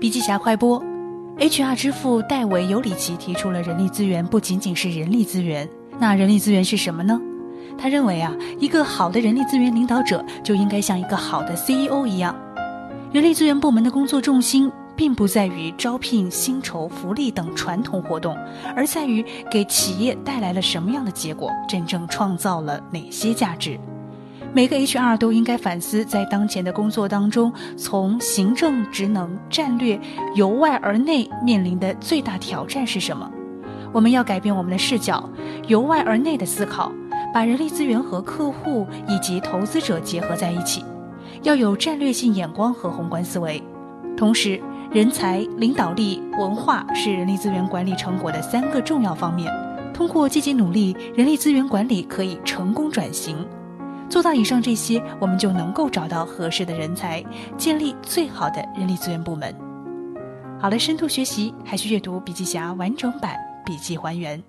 笔记侠快播，HR 之父戴维·尤里奇提出了人力资源不仅仅是人力资源，那人力资源是什么呢？他认为啊，一个好的人力资源领导者就应该像一个好的 CEO 一样，人力资源部门的工作重心并不在于招聘、薪酬、福利等传统活动，而在于给企业带来了什么样的结果，真正创造了哪些价值。每个 HR 都应该反思，在当前的工作当中，从行政职能、战略由外而内面临的最大挑战是什么？我们要改变我们的视角，由外而内的思考，把人力资源和客户以及投资者结合在一起，要有战略性眼光和宏观思维。同时，人才、领导力、文化是人力资源管理成果的三个重要方面。通过积极努力，人力资源管理可以成功转型。做到以上这些，我们就能够找到合适的人才，建立最好的人力资源部门。好了，深度学习还需阅读笔记侠完整版笔记还原。